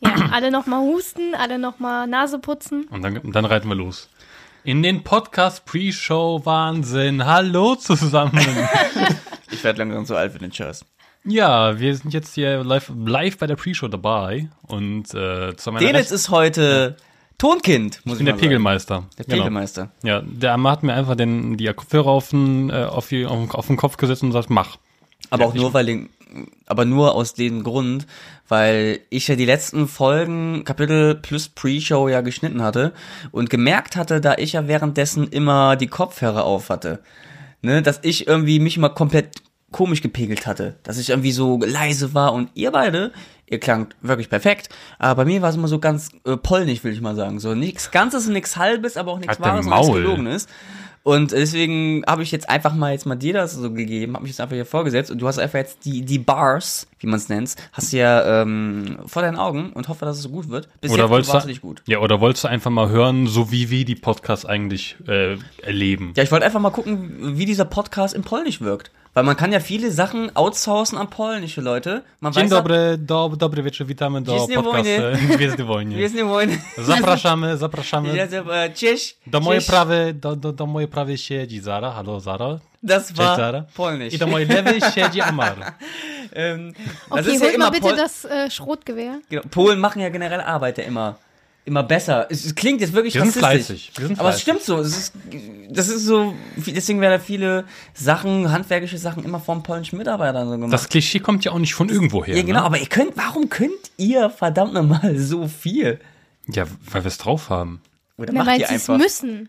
Ja, alle nochmal husten, alle nochmal Nase putzen. Und dann, dann reiten wir los. In den Podcast Pre-Show Wahnsinn. Hallo zusammen. Ich werde langsam zu alt für den Scheiß. ja, wir sind jetzt hier live, live bei der Pre-Show dabei. Und äh, zu meiner Dennis Rechten- ist heute Tonkind, muss ich bin der mal sagen. Pegelmeister. Der Genau. Pegelmeister. Ja, der Arme hat mir einfach den, die Kopfhörer auf den, äh, auf, die, auf den Kopf gesetzt und sagt, mach. Aber Ja, auch nur, weil den, aber nur aus dem Grund, weil ich ja die letzten Folgen, Kapitel plus Pre-Show ja geschnitten hatte und gemerkt hatte, da ich ja währenddessen immer die Kopfhörer auf hatte, ne, dass ich irgendwie mich immer komplett komisch gepegelt hatte, dass ich irgendwie so leise war und ihr beide, ihr klangt wirklich perfekt, aber bei mir war es immer so ganz äh, polnisch, will ich mal sagen, so nichts Ganzes und nichts Halbes, aber auch nichts Halt Wahres und nichts. Gelogenes. Und deswegen habe ich jetzt einfach mal jetzt mal dir das so gegeben, habe mich jetzt einfach hier vorgesetzt und du hast einfach jetzt die die Bars, wie man es nennt, hast du ja ähm, vor deinen Augen und hoffe, dass es so gut wird. Bis Oder jetzt wolltest warst du, du nicht gut. ja, oder wolltest du einfach mal hören, so wie wir die Podcasts eigentlich äh, erleben? Ja, ich wollte einfach mal gucken, wie dieser Podcast in Polnisch wirkt, weil man kann ja viele Sachen outsourcen an polnische Leute. Man Dzień weiß ja- dobry, do, dobry wieczór, witamy do Gwiezdne podcastu. Gwiezdne Wojny. Im Wojny. Zapraszamy, zapraszamy. Ja, äh, Cześć. Do mojej prawej, do, do, do mojej prawej siedzi Zara. Hallo Zara. Das Cześć war Zara. polnisch. I do mojej lewej siedzi Amar. ähm, Okay, ist ja holt mal immer bitte Pol das äh, Schrotgewehr. Genau. Polen machen ja generell Arbeit ja immer immer besser. Es, es klingt jetzt wirklich Wir sind rassistisch. fleißig. Wir sind aber es fleißig. stimmt so. Es ist, das ist so, deswegen werden da viele Sachen, handwerklische Sachen immer vom polnischen Mitarbeitern so gemacht. Das Klischee kommt ja auch nicht von irgendwo her. ja, genau, Ne? aber ihr könnt, warum könnt ihr verdammt nochmal so viel? Ja, weil wir es drauf haben. Oder Na, macht weil ihr sie es einfach? müssen.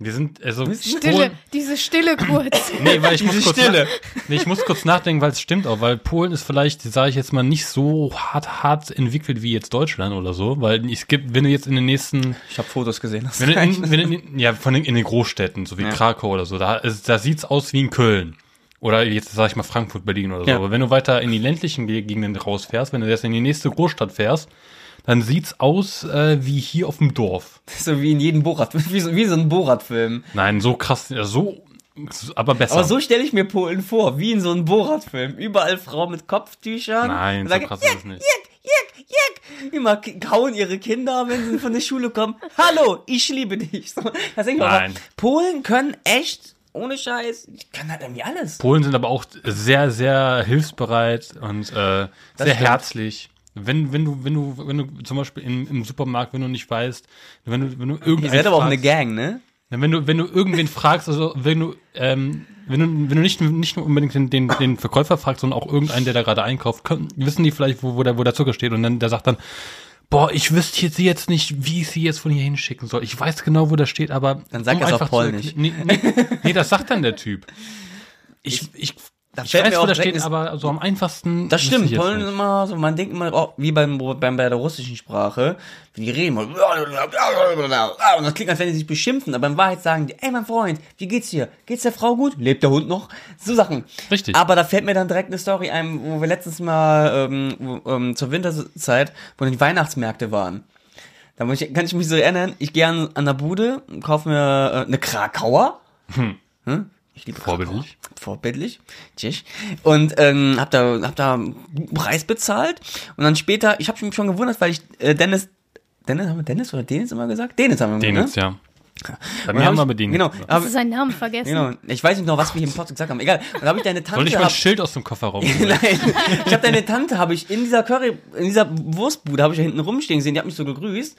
Wir sind, also. Stille, Polen, diese Stille kurz. nee, weil ich muss Diese kurz Stille. Nach, nee, ich muss kurz nachdenken, weil es stimmt auch, weil Polen ist vielleicht, sage ich jetzt mal, nicht so hart, hart entwickelt wie jetzt Deutschland oder so, weil es gibt, wenn du jetzt in den nächsten Ich habe Fotos gesehen. Das Wenn du in, wenn du in, ja, von den, in den Großstädten, so wie Ja. Krakau oder so, da, ist- da sieht's aus wie in Köln. Oder jetzt sag ich mal Frankfurt, Berlin oder so. Ja. Aber wenn du weiter in die ländlichen Ge- Gegenden rausfährst, wenn du jetzt in die nächste Großstadt fährst, dann sieht's aus äh, wie hier auf dem Dorf. so wie in jedem Borat, wie so, wie so ein Borat-Film. Nein, so krass, so, aber besser. Aber so stelle ich mir Polen vor, wie in so einem Borat-Film. Überall Frauen mit Kopftüchern. Nein, so sagen, krass ist es "Jack, nicht." Jack, Jack. Immer kauen ihre Kinder, wenn sie von der Schule kommen. Hallo, ich liebe dich. So, das denke ich Nein. aber, Polen können echt, ohne Scheiß, die können halt irgendwie alles. Polen sind aber auch sehr, sehr hilfsbereit und äh, sehr stimmt. herzlich. Wenn, wenn du, wenn du, wenn du zum Beispiel im, im Supermarkt, wenn du nicht weißt, wenn du, wenn du Ihr irgendeinen seid aber auch eine Gang, ne? Wenn du, wenn du irgendwen fragst, also wenn du, ähm, wenn du, wenn du nicht, nicht nur unbedingt den, den, den Verkäufer fragst, sondern auch irgendeinen, der da gerade einkauft, können, wissen die vielleicht, wo, wo, der, wo der Zucker steht und dann der sagt dann, boah, ich wüsste jetzt jetzt nicht, wie ich sie jetzt von hier hinschicken soll. Ich weiß genau, wo das steht, aber Dann sag es auf einfach zu-. Nee, nee, nee, das sagt dann der Typ. Ich, ich, Da ich fällt weiß, mir auch das direkt steht, eine- aber so am einfachsten. Das stimmt, Polen ist immer so, man denkt immer, oh, wie beim, beim, bei der russischen Sprache, wie die reden, und das klingt, als wenn die sich beschimpfen, aber in Wahrheit sagen die, ey mein Freund, wie geht's dir? Geht's der Frau gut? Lebt der Hund noch? So Sachen. Richtig. Aber da fällt mir dann direkt eine Story ein, wo wir letztens mal ähm, ähm, zur Winterzeit, wo die Weihnachtsmärkte waren. Da ich, kann ich mich so erinnern, ich gehe an, an der Bude, kaufe mir äh, eine Krakauer. Hm? Ich liebe Vorbildlich. Krakauer. Vorbildlich. Tschüss. Und ähm, hab da, hab da einen Preis bezahlt. Und dann später, ich habe mich schon gewundert, weil ich äh, Dennis, Dennis, haben wir Dennis oder Dennis immer gesagt? Dennis haben wir Den gesagt, jetzt, ne? ja. Bei Und mir hab haben wir ich- mit denen. Genau, hab, Hast du seinen Namen vergessen? genau. Ich weiß nicht noch, was wir hier im Podcast gesagt haben. Egal. Und habe ich deine Tante. Soll ich mal ein hab- Schild aus dem Kofferraum Nein, ich habe deine Tante, habe ich in dieser Curry, in dieser Wurstbude, habe ich da hinten rumstehen gesehen, die hat mich so gegrüßt.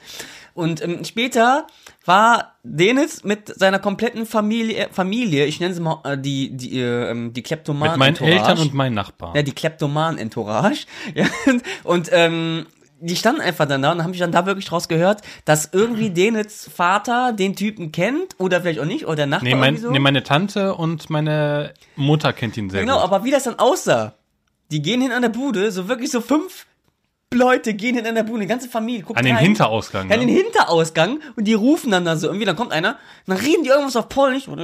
Und ähm, später war Dennis mit seiner kompletten Familie, Familie ich nenne sie mal äh, die, die, äh, ähm, die kleptoman Mit meinen Eltern und meinen Nachbarn. ja, die Kleptoman-Entourage. Ja, und, und ähm, die standen einfach dann da und haben mich dann da wirklich draus gehört, dass irgendwie Dennis Vater den Typen kennt oder vielleicht auch nicht, oder der Nachbar Nee, mein, so. nee, meine Tante und meine Mutter kennt ihn sehr Genau, gut. aber wie das dann aussah. Die gehen hin an der Bude, so wirklich so fünf Leute gehen hin an der Bude, die ganze Familie guckt An den rein. Hinterausgang. Ja, an den ne? Hinterauskagang und die rufen dann da so irgendwie, dann kommt einer, dann reden die irgendwas auf Polnisch, dann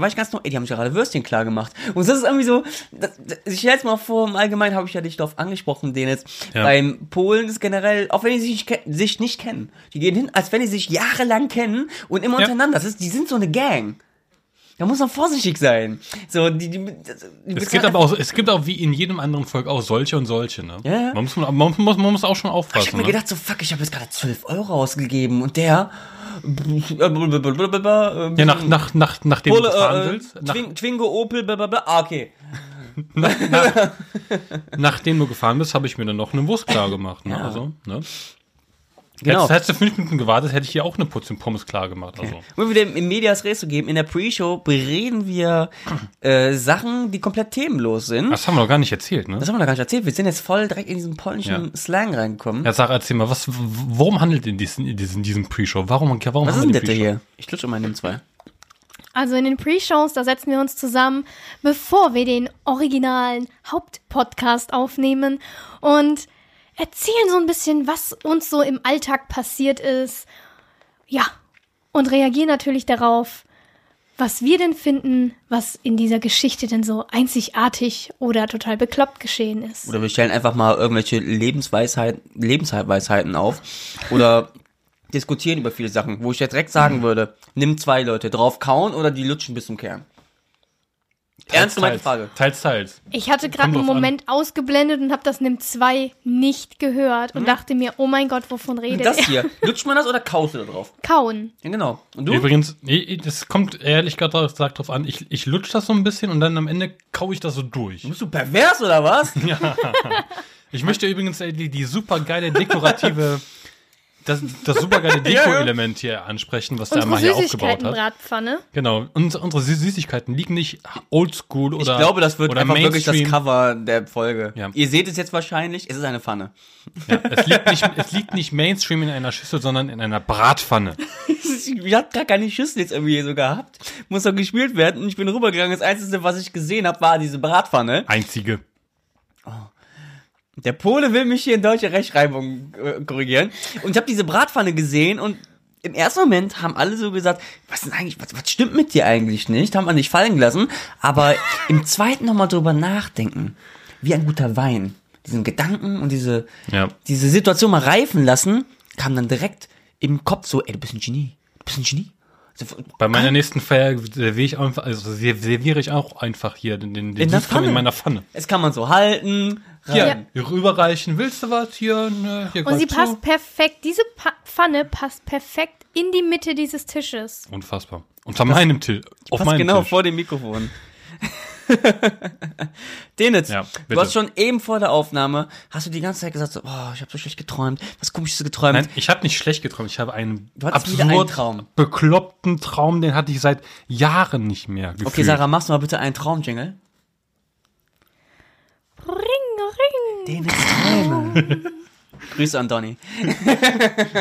war ich ganz noch, ey, die haben sich gerade Würstchen klar gemacht. Und das ist irgendwie so, das, ich stell jetzt mal vor, im Allgemeinen habe ich ja dich darauf angesprochen, den jetzt, Ja. beim Polen ist generell, auch wenn die sich sich nicht kennen, die gehen hin, als wenn die sich jahrelang kennen und immer Ja. untereinander, das ist, die sind so eine Gang. Da muss man vorsichtig sein. So, die, die, die Es gibt aber auch, es gibt auch wie in jedem anderen Volk auch solche und solche, ne? Ja. Man muss, man, muss, man muss auch schon Ich aufpassen. hab mir ne? gedacht, so fuck, ich habe jetzt gerade 12 Euro ausgegeben und der. Ja, nach, nach, nach, nachdem Bulle, du fahren äh, willst, nach, Twing, Twingo, Opel, blablabla. Ah, okay. nachdem du gefahren bist, habe ich mir dann noch eine Wurst klar gemacht. Ne? Ja. Also, ne? Genau. Hättest, hättest du fünf Minuten gewartet, hätte ich hier auch eine Portion Pommes klar gemacht. Also. Um wieder im Medias Res zu geben, in der Pre-Show bereden wir äh, Sachen, die komplett themenlos sind. Das haben wir noch gar nicht erzählt, ne? Das haben wir noch gar nicht erzählt. Wir sind jetzt voll direkt in diesen polnischen Ja. Slang reingekommen. Ja, sag, erzähl mal, was, worum handelt in diesem, in diesem, diesem Pre-Show? Warum, warum Was haben ist wir denn das hier? Ich lutsche mal in den zwei. Also in den Pre-Shows, da setzen wir uns zusammen, bevor wir den originalen Hauptpodcast aufnehmen und erzählen so ein bisschen, was uns so im Alltag passiert ist. Ja, und reagieren natürlich darauf, was wir denn finden, was in dieser Geschichte denn so einzigartig oder total bekloppt geschehen ist. Oder wir stellen einfach mal irgendwelche Lebensweisheiten, Lebensweisheiten auf. Oder diskutieren über viele Sachen, wo ich jetzt direkt sagen würde, nimm zwei Leute, drauf kauen oder die lutschen bis zum Kern. Ernst gemeinte teils, Frage. Teils, teils. Ich hatte gerade einen drauf an. Moment ausgeblendet und habe das NIM 2 nicht gehört und dachte mir, oh mein Gott, wovon redet Das er? hier, lutscht man das oder kaust du da drauf? Kauen. Ja, genau. Und du? Übrigens, ich- das kommt ehrlich gesagt drauf an, ich, ich lutsch das so ein bisschen und dann am Ende kau ich das so durch. Bist du pervers oder was? Ich möchte übrigens die, die super geile dekorative, das, das super geile Deko-Element hier ansprechen, was der Unsere einmal hier aufgebaut hat. Süßigkeitenbratpfanne. Genau. Und unsere Sü- Süßigkeiten liegen nicht oldschool oder Ich glaube, das wird oder einfach wirklich das Mainstream. Cover der Folge. Ja. Ihr seht es jetzt wahrscheinlich, es ist eine Pfanne. Ja, es, liegt nicht, es liegt nicht Mainstream in einer Schüssel, sondern in einer Bratpfanne. Ich hab gar keine Schüssel jetzt irgendwie so gehabt. Muss doch gespielt werden und ich bin rübergegangen. Das Einzige, was ich gesehen habe, war diese Bratpfanne. Einzige. Der Pole will mich hier in deutsche Rechtschreibung äh, korrigieren. Und ich habe diese Bratpfanne gesehen und im ersten Moment haben alle so gesagt, was denn eigentlich, was, was stimmt mit dir eigentlich nicht? Haben wir nicht fallen gelassen. Aber im zweiten nochmal drüber nachdenken, wie ein guter Wein, diesen Gedanken und diese, Ja. diese Situation mal reifen lassen, kam dann direkt im Kopf so, ey, du bist ein Genie. Du bist ein Genie. Bei meiner nächsten Feier serviere ich einfach, also serviere ich auch einfach hier den, den, den In in meiner Pfanne. Es kann man so halten. Hier, rein. rüberreichen. Willst du was? Hier, ne, hier Und sie zu. passt perfekt, diese pa Pfanne passt perfekt in die Mitte dieses Tisches. Unfassbar. Unter meinem Tisch. Auf Passt meinem genau Tisch. vor dem Mikrofon. Denitz, Ja, du hast schon eben vor der Aufnahme, hast du die ganze Zeit gesagt, so, oh, ich habe so schlecht geträumt, was komisches geträumt. Nein, ich habe nicht schlecht geträumt. Ich habe einen absurd Traum. bekloppten Traum, den hatte ich seit Jahren nicht mehr gefühlt. okay, Sarah, machst du mal bitte einen Traumjingle? Ring, ring. Denitz Träume. Grüße an Donny.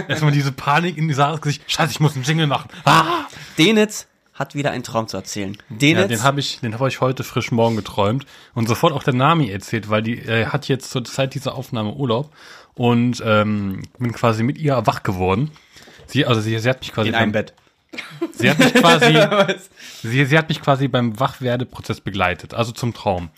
Erstmal diese Panik in Sarahs Gesicht. Scheiße, ich muss einen Jingle machen. Ah! Denitz hat wieder einen Traum zu erzählen. Ja, Denitz, den habe ich, den habe ich heute frisch morgen geträumt und sofort auch der Nami erzählt, weil die äh, hat jetzt zur Zeit dieser Aufnahme Urlaub und ähm, bin quasi mit ihr wach geworden. Sie, also sie, sie hat mich quasi in einem beim, Bett. sie hat mich quasi, sie, sie hat mich quasi beim Wachwerdeprozess begleitet, also zum Traum.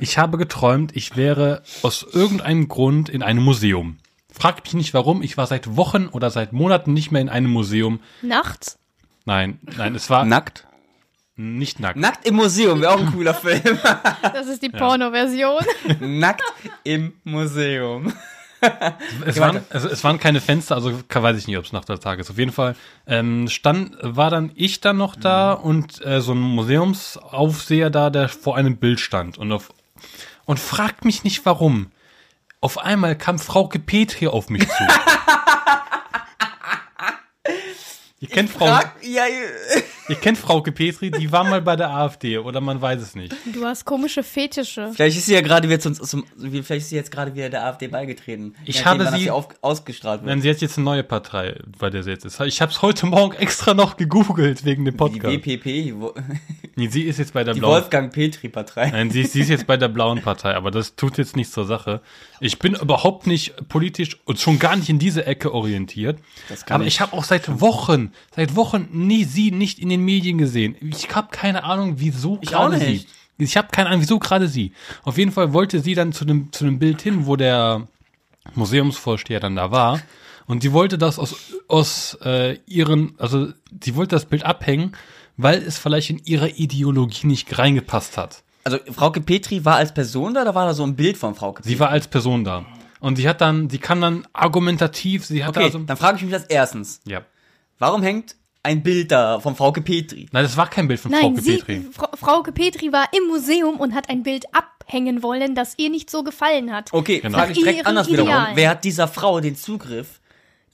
Ich habe geträumt, ich wäre aus irgendeinem Grund in einem Museum. Fragt mich nicht warum, ich war seit Wochen oder seit Monaten nicht mehr in einem Museum. Nachts? Nein, nein, es war Nackt? nicht nackt. Nackt im Museum, wäre auch ein cooler Film. Das ist die Porno-Version. Nackt im Museum. Es waren, also es waren keine Fenster, also weiß ich nicht, ob es Nacht oder Tag ist. Auf jeden Fall ähm, stand, war dann ich dann noch da und äh, so ein Museumsaufseher da, der vor einem Bild stand und auf, und fragt mich nicht warum. Auf einmal kam Frauke Petri auf mich zu. ihr kennt Frau, Frag, ja, ihr kennt Frauke Petri, die war mal bei der AfD oder man weiß es nicht. Du hast komische Fetische. Vielleicht ist sie ja gerade wieder zum, zum vielleicht ist sie jetzt gerade wieder der AfD beigetreten. Ich habe sie- auf, ausgestrahlt wird. Nein, sie hat jetzt eine neue Partei, bei der sie jetzt ist. Ich habe es heute Morgen extra noch gegoogelt wegen dem Die Podcast. WPP, wo- Nee, sie ist jetzt bei der die blauen. Wolfgang Petri Partei. Nein, sie, sie ist jetzt bei der blauen Partei, aber das tut jetzt nichts zur Sache. Ich bin überhaupt nicht politisch und schon gar nicht in diese Ecke orientiert. Das kann aber ich ich habe auch seit Wochen, seit Wochen nie sie nicht in den Medien gesehen. Ich habe keine Ahnung, wieso Ich auch gerade sie. Ich habe keine Ahnung, wieso gerade sie. Auf jeden Fall wollte sie dann zu dem zu dem Bild hin, wo der Museumsvorsteher dann da war. Und sie wollte das aus, aus äh, ihren, also sie wollte das Bild abhängen, weil es vielleicht in ihre Ideologie nicht reingepasst hat. Also Frauke Petri war als Person da, oder war da so ein Bild von Frauke Petri? Sie war als Person da. Und sie hat dann, sie kann dann argumentativ, sie hat Okay, also, dann frage ich mich das erstens. ja. Warum hängt ein Bild da von Frauke Petri? Nein, das war kein Bild von Nein, Frauke sie, Petri. Fra Frauke Petri war im Museum und hat ein Bild abhängen wollen, das ihr nicht so gefallen hat. Okay, Genau. frage ich direkt ihren anders wiederum. Idealen. Wer hat dieser Frau den Zugriff,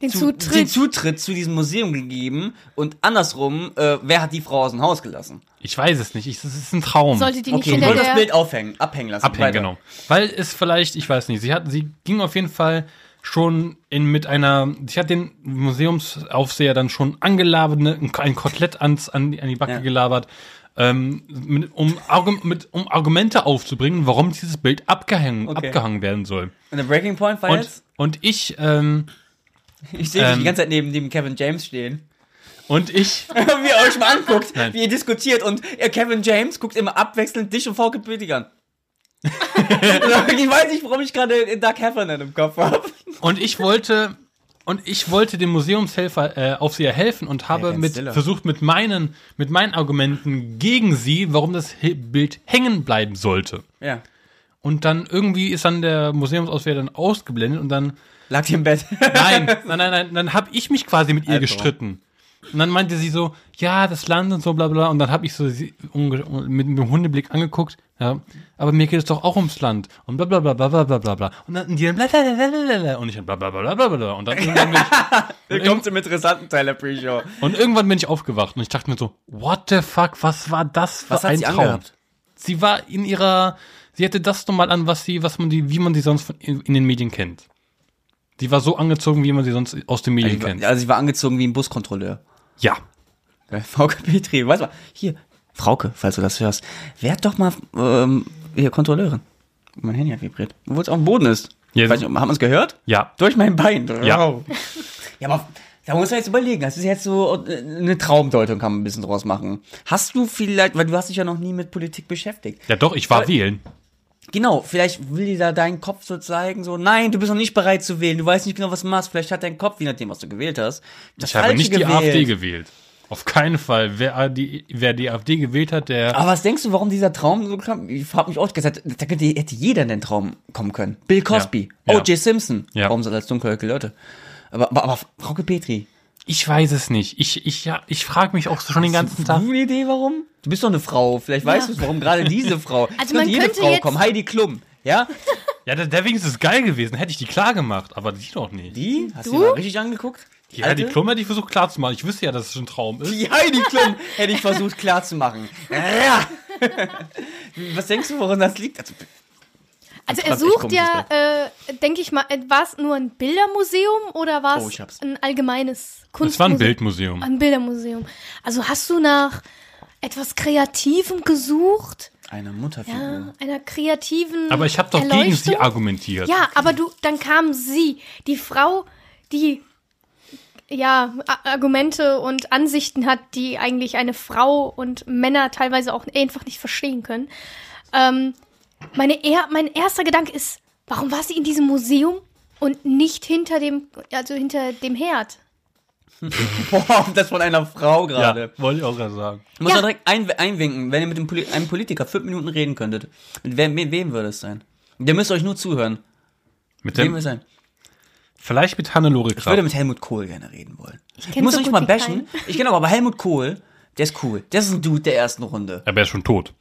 Den zu, Zutritt. den Zutritt zu diesem Museum gegeben? Und andersrum, äh, wer hat die Frau aus dem Haus gelassen? Ich weiß es nicht. Ich, das ist ein Traum. Sollte die nicht Okay, ich wollte das. Bild aufhängen, abhängen lassen. Abhängen, Weiter. genau. Weil es vielleicht, ich weiß nicht, sie hat, sie ging auf jeden Fall schon in mit einer, sie hat den Museumsaufseher dann schon angelabert, ne, ein Kotelett ans, an, die, an die Backe Ja. gelabert, ähm, mit, um, mit, um Argumente aufzubringen, warum dieses Bild abgehangen, Okay. abgehangen werden soll. Und der Breaking Point war Und, jetzt, und ich, ähm, ich sehe dich ähm, die ganze Zeit neben dem Kevin James stehen. und ich, wie ihr euch mal anguckt, Nein. wie ihr diskutiert und äh, Kevin James guckt immer abwechselnd dich und Frauke Petri an. ich weiß nicht, warum ich gerade Doug Heffernan im Kopf habe. und ich wollte, und ich wollte dem Museumshelfer äh, Aufseher helfen und habe mit, versucht mit meinen, mit meinen Argumenten gegen sie, warum das Bild hängen bleiben sollte. Ja. Und dann irgendwie ist dann der Museumsauswehr dann ausgeblendet und dann, Lag die im Bett. nein, nein, nein, nein, dann habe ich mich quasi mit ihr Alter. gestritten. Und dann meinte sie so, ja, das Land und so, bla bla. Und dann habe ich so sie mit einem Hundeblick angeguckt, ja, aber mir geht es doch auch ums Land und bla bla bla bla bla bla bla. Und dann die dann bla bla bla bla bla und ich dann bla bla bla bla bla. Und dann irgendwann bin ich. Willkommen zum interessanten Teil der Pre-Show. Und irgendwann bin ich aufgewacht und ich dachte mir so, what the fuck, was war das für was ein sie Traum? Angehabt? Sie war in ihrer, sie hatte das nochmal an, was sie, was man die, wie man sie sonst von, in, in den Medien kennt. Die war so angezogen, wie man sie sonst aus den Medien also, kennt. Also sie war angezogen wie ein Buskontrolleur. Ja. Frauke Petri, weißt du, hier, Frauke, falls du das hörst, werd doch mal ähm, hier Kontrolleurin. Mein Handy hat vibriert. Obwohl es auf dem Boden ist. Ich weiß nicht, hat man es gehört? Ja. Durch mein Bein. Ja. Ja, aber da muss man jetzt überlegen. Das ist jetzt so äh, eine Traumdeutung, kann man ein bisschen draus machen. Hast du vielleicht, weil du hast dich ja noch nie mit Politik beschäftigt. Ja, doch, ich war Aber- wählen. Genau, vielleicht will dir da dein Kopf so zeigen, so, nein, du bist noch nicht bereit zu wählen, du weißt nicht genau, was du machst. Vielleicht hat dein Kopf, je nachdem, was du gewählt hast, das Ich habe Falsche nicht die gewählt. AfD gewählt. Auf keinen Fall. Wer die, wer die AfD gewählt hat, der. Aber was denkst du, warum dieser Traum so kam? Ich hab mich auch gesagt, da könnte, hätte jeder in den Traum kommen können. Bill Cosby, Ja. Ja. O.J. Simpson. Ja. Warum soll das dunkelhäutige Leute? Aber, aber, aber Frauke Petri. Ich weiß es nicht. Ich, ich, ja, ich frage mich auch schon den ganzen Hast du Tag. eine Idee, warum? Du bist doch eine Frau. Vielleicht weißt du es, warum gerade diese Frau. Es Also man jede könnte Frau jetzt- kommen. Heidi Klum. Ja? Ja, der, der wenigstens ist geil gewesen. Hätte ich die klar gemacht, aber die doch nicht. Die? Hast du die mal richtig angeguckt? Die Heidi? Klum hätte ich versucht klar zu machen. Ich wüsste ja, dass es ein Traum ist. Die Heidi Klum hätte ich versucht klarzumachen. Ja. Was denkst du, woran das liegt? Also, Also er sucht ja, äh, denke ich mal, äh, war es nur ein Bildermuseum oder war Oh, es hab's. ein allgemeines Kunstmuseum? Das war ein Bildmuseum. Ein Bildermuseum. Also hast du nach etwas Kreativem gesucht? eine Mutterfigur. Ja, einer kreativen Aber ich habe doch gegen sie argumentiert. Ja, aber du, dann kam sie, die Frau, die ja Argumente und Ansichten hat, die eigentlich eine Frau und Männer teilweise auch einfach nicht verstehen können. Ähm, meine er mein erster Gedanke ist, warum war sie in diesem Museum und nicht hinter dem, also hinter dem Herd? Boah, das von einer Frau Ja, gerade. wollte ich auch gerade sagen. Ich muss Ja. ja. direkt ein, einwinken, wenn ihr mit dem Poli einem Politiker fünf Minuten reden könntet. Mit wem, mit wem würde es sein? Der müsst euch nur zuhören. Mit Wem dem, würde es sein? vielleicht mit Hannelore Ich würde Kraft. mit Helmut Kohl gerne reden wollen. Ich, kenn muss so nicht mal bashen. Ich kenne aber, aber Helmut Kohl, der ist cool. Der ist ein Dude der ersten Runde. Aber er ist schon tot.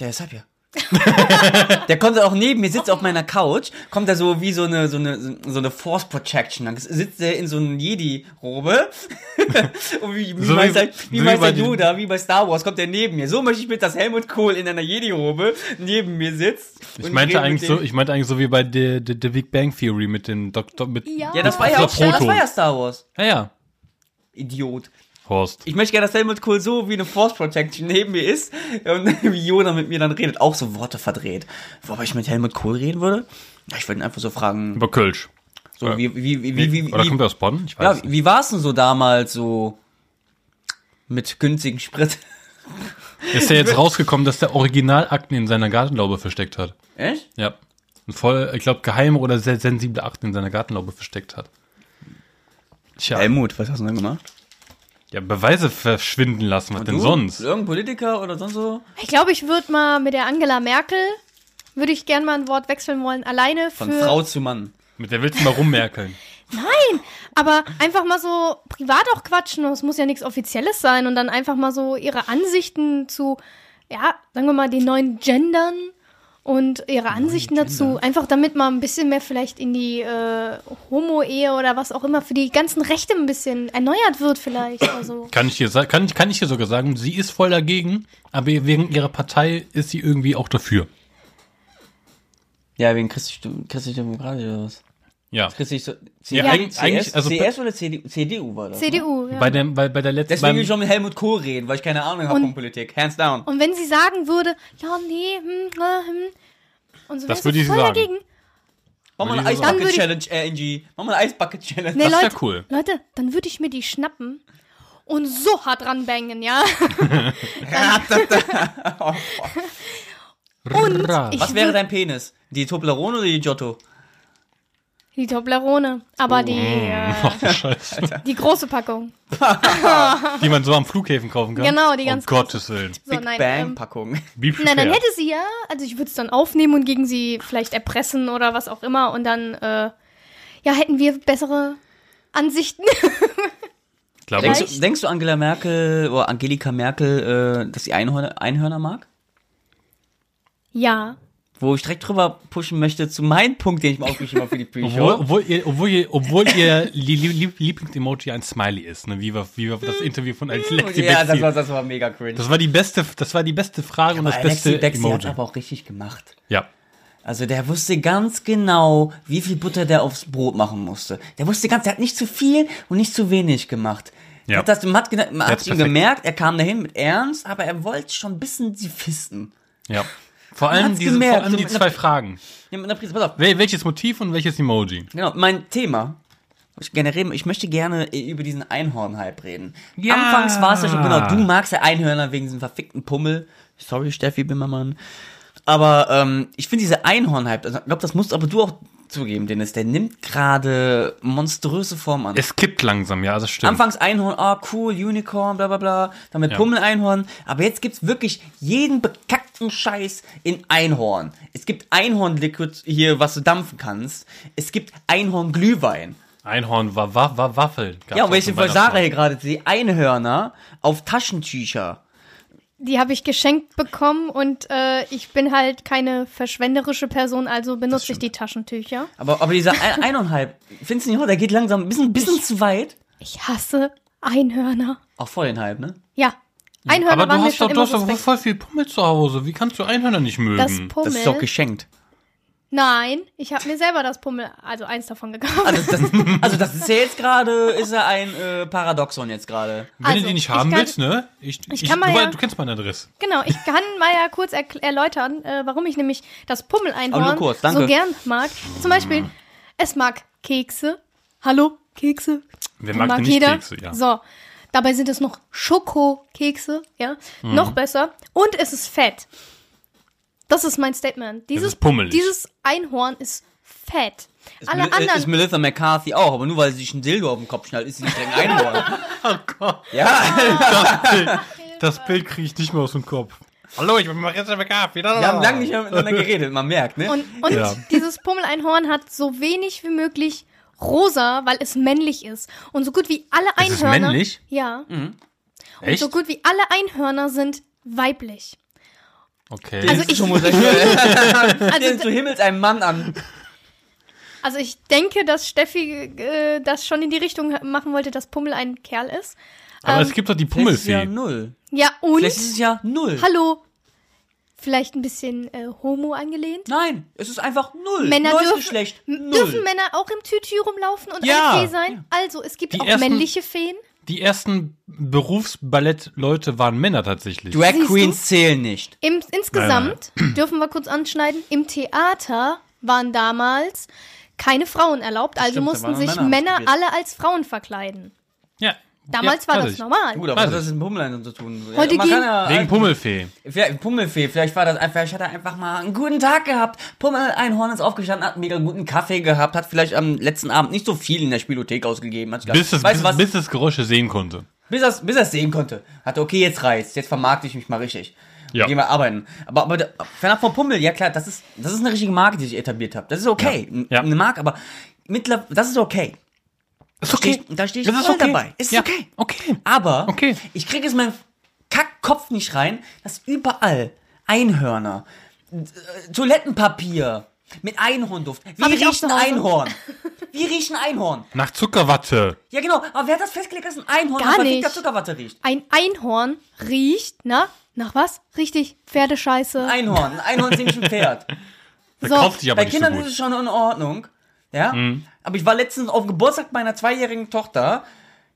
Der ist halb ja. der kommt auch neben mir, sitzt auf meiner Couch, kommt da so wie so eine, so eine, so eine Force Protection. Dann sitzt er in so einer Jedi-Robe. Und wie, wie So wie- Meister, wie so wie Meister bei den- Yoda, wie bei Star Wars, kommt er neben mir. So möchte ich mit, dass Helmut Kohl in einer Jedi-Robe neben mir sitzt. Ich meinte mit eigentlich so, ich meinte eigentlich so wie bei der der der Big Bang Theory mit dem Doktor mit Ja. Ja, das war ja auch, das war ja Star Wars. Ja, ja. Idiot. Horst. Ich möchte gerne, dass Helmut Kohl so wie eine Force Protection neben mir ist und wie Yoda mit mir dann redet. Auch so Worte verdreht. Wobei ich mit Helmut Kohl reden würde? Ich würde ihn einfach so fragen, Über Kölsch. so Oder- wie, wie, wie, wie, wie, Oder kommt er aus Bonn? Ich weiß ja, nicht. wie war es denn so damals so mit günstigen Sprit? Ist ja jetzt rausgekommen, dass der Originalakten in seiner Gartenlaube versteckt hat. Echt? Ja. Und voll, ich glaube, geheime oder sehr sensible Akten in seiner Gartenlaube versteckt hat. Tja. Helmut, was hast du denn gemacht? Ja, Beweise verschwinden lassen, was denn Du? sonst? Irgendein Politiker oder sonst so? Ich glaube, ich würde mal mit der Angela Merkel, würde ich gern mal ein Wort wechseln wollen, alleine Von für... Frau zu Mann. Mit der willst du mal rummerkeln. Aber einfach mal so privat auch quatschen, es muss ja nichts Offizielles sein und dann einfach mal so ihre Ansichten zu, ja, sagen wir mal, den neuen Gendern und ihre Ansichten dazu, einfach damit mal ein bisschen mehr vielleicht in die äh, Homo-Ehe oder was auch immer für die ganzen Rechte ein bisschen erneuert wird vielleicht. Also. Kann ich dir kann ich, kann ich dir sogar sagen, sie ist voll dagegen, aber wegen ihrer Partei ist sie irgendwie auch dafür. Ja, wegen Christi, Christi Demokratisch oder was? Ja. Christi, so, Ja, CS, eigentlich- also CS oder CDU, CDU war das? ne? CDU, ja. Bei der, bei, bei der letzten, Deswegen will ich schon mit Helmut Kohl reden, weil ich keine Ahnung habe von Politik. Hands down. Und wenn sie sagen würde, ja, nee, hm, äh, hm, und so Das wäre würde sie ich voll sagen. dagegen. Mach mal eine Eisbucket würde Challenge, äh, Angie. Mach mal eine Eisbucket Challenge. Nee, Das wär Leute, cool. Leute, dann würde ich mir die schnappen und so hart ranbangen, ja. Und Was wäre dein Penis? Die Toblerone oder die Giotto? Die Toblerone, aber die, äh, Ach, Scheiße. die große Packung. Die man so am Flughäfen kaufen kann. Genau, die ganz Oh Gottes Willen. So, Big nein, Bang ähm, Packung. Be Nein, dann hätte sie ja, also ich würde es dann aufnehmen und gegen sie vielleicht erpressen oder was auch immer und dann, äh, ja, hätten wir bessere Ansichten. Glaub Denkst ich. du, denkst du Angela Merkel oder Angelika Merkel, äh, dass sie Einhörner, Einhörner mag? ja. Wo ich direkt drüber pushen möchte zu meinem Punkt, den ich mir aufgeschrieben habe für die Obwohl, Pre-Show. obwohl, ihr, obwohl, ihr, obwohl ihr Lie- Lie- Lieblings-Emoji ein Smiley ist, ne? wie, wir, wie wir das Interview von Alexi Ja, das Bexi- war, das war mega cringe. das war die beste, das war die beste Frage und das Aber beste Alexi Bexi hat Emoji. aber auch richtig gemacht. Ja. Also der wusste ganz genau, wie viel Butter der aufs Brot machen musste. Der wusste ganz, der hat nicht zu viel und nicht zu wenig gemacht. Ja. Hat das, man hat, man hat ihm gemerkt, er kam dahin mit Ernst, aber er wollte schon ein bisschen sie fisten. Ja. Vor allem, diese, gemerkt, vor allem die zwei Fragen. Ja, mit einer Prise, pass auf. Wel welches Motiv und welches Emoji? Genau, mein Thema. Ich, gerne reden, ich möchte gerne äh, über diesen Einhorn-Hype reden. Ja. Anfangs war es ja schon, genau, du magst ja Einhörner wegen diesem verfickten Pummel. Sorry, Steffi Bimmermann. Aber ähm, ich finde diese Einhorn-Hype, also, ich glaube, das musst aber du auch zugeben, Dennis, der nimmt gerade monströse Form an. Es kippt langsam, ja, das stimmt. Anfangs Einhorn, ah cool, Unicorn, bla bla bla, dann mit Ja. Pummel-Einhorn, aber jetzt gibt's wirklich jeden bekackten Scheiß in Einhorn. Es gibt Einhorn-Liquid hier, was du dampfen kannst. Es gibt Einhorn-Glühwein. Einhorn war, war, war Waffel. Ja, und Sarah Weihnachtsmarkt. hier gerade, die Einhörner auf Taschentücher. Die habe ich geschenkt bekommen und äh, ich bin halt keine verschwenderische Person, also benutze ich die Taschentücher. Aber, aber dieser Ein Einhorn-Hype, findest du nicht, der geht langsam ein bisschen, bisschen zu weit? Ich hasse Einhörner. Auch voll den Hype, ne? Ja, Einhörner Aber du waren mir hast, doch, du hast doch voll viel Pummel zu Hause. Wie kannst du Einhörner nicht mögen? Das Pummel. Das ist doch geschenkt. Nein, ich habe mir selber das Pummel, also eins davon gekauft. Also das, also das ist ja jetzt gerade, ist ja ein äh, Paradoxon jetzt gerade. Wenn Also, du die nicht ich haben kann- willst, ne? Ich, ich kann mal du, ja- du kennst meine Adresse. Genau, ich kann mal ja kurz erläutern, äh, warum ich nämlich das Pummeleinhorn kurz, so gern mag. Zum Beispiel, es mag Kekse. Hallo, Kekse. Wer mag denn nicht Kekse, ja. So, dabei sind es noch Schokokekse, ja, Mhm. noch besser. Und es ist fett. Das ist mein Statement. Dieses, ist pummelig. dieses Einhorn ist fett. Alle Mel- äh, anderen Ist Melissa McCarthy auch, aber nur weil sie sich ein Dildo auf den Kopf schnallt, ist sie nicht direkt ein Einhorn. Oh Gott. Ja, Das Bild kriege ich nicht mehr aus dem Kopf. Hallo, ich bin Marissa McCarthy. wir haben lange nicht mehr miteinander geredet, man merkt, ne? Und, und Ja. dieses Pummeleinhorn hat so wenig wie möglich rosa, weil es männlich ist. Und so gut wie alle Es ist Einhörner. männlich? Ja. Und Echt? so gut wie alle Einhörner sind weiblich. Okay. Also ist ich- homosexuell. Also, du himmelst einen Mann an. also ich denke, dass Steffi äh, das schon in die Richtung machen wollte, dass Pummel ein Kerl ist. Aber ähm, es gibt doch die es ja Pummelfee. null. Ja, und Vielleicht ist es ja null. hallo. Vielleicht ein bisschen äh, homo angelehnt. Nein, es ist einfach null. Männer Neues dürfen, Geschlecht, null. dürfen Männer auch im Tütü rumlaufen und Ja. eine Fee sein? Also, es gibt Die auch männliche Feen. Die ersten Berufsballett-Leute waren Männer tatsächlich. Drag Siehst du? Queens zählen nicht. Im, insgesamt, dürfen wir kurz anschneiden, im Theater waren damals keine Frauen erlaubt, also stimmt, mussten sich Männer Männer alle als Frauen verkleiden. Ja. Damals ja, war das normal. Gut, aber was hat ich. das mit Pummelein zu tun? Heute kann ja, Wegen Pummelfee. Vielleicht Pummelfee, vielleicht war das einfach, vielleicht hat er einfach mal einen guten Tag gehabt. Pummel Einhorn ist aufgestanden, hat einen mega guten Kaffee gehabt, hat vielleicht am letzten Abend nicht so viel in der Spielothek ausgegeben. Hat Bis du bis, was? bis es Geräusche sehen konnte. Bis er bis er's sehen konnte. Hatte, okay, jetzt reicht's, jetzt vermarkte ich mich mal richtig. Ja. Gehen wir arbeiten. Aber, aber fernab vom Pummel, ja klar, das ist, das ist eine richtige Marke, die ich etabliert habe. Das ist okay. Ja. Eine Marke, aber mittlerweile, das ist okay. Ist Da steh ich- Da stehe ich Das ist voll okay. dabei. Ist Ja, okay. okay. Aber Okay. ich kriege es in meinen Kackkopf nicht rein, dass überall Einhörner, äh, Toilettenpapier mit Einhornduft. Wie riecht ein. Einhorn? Wie riecht ein Einhorn? Nach Zuckerwatte. Ja genau, aber wer hat das festgelegt, dass ein Einhorn Gar nach nicht. Zuckerwatte riecht? Ein Einhorn riecht, na, nach was? Richtig, Pferdescheiße. Einhorn, ein Einhorn ist nämlich ein Pferd. Aber Bei nicht so Kindern gut. ist es schon in Ordnung. Ja? Mhm. Aber ich war letztens auf dem Geburtstag meiner zweijährigen Tochter.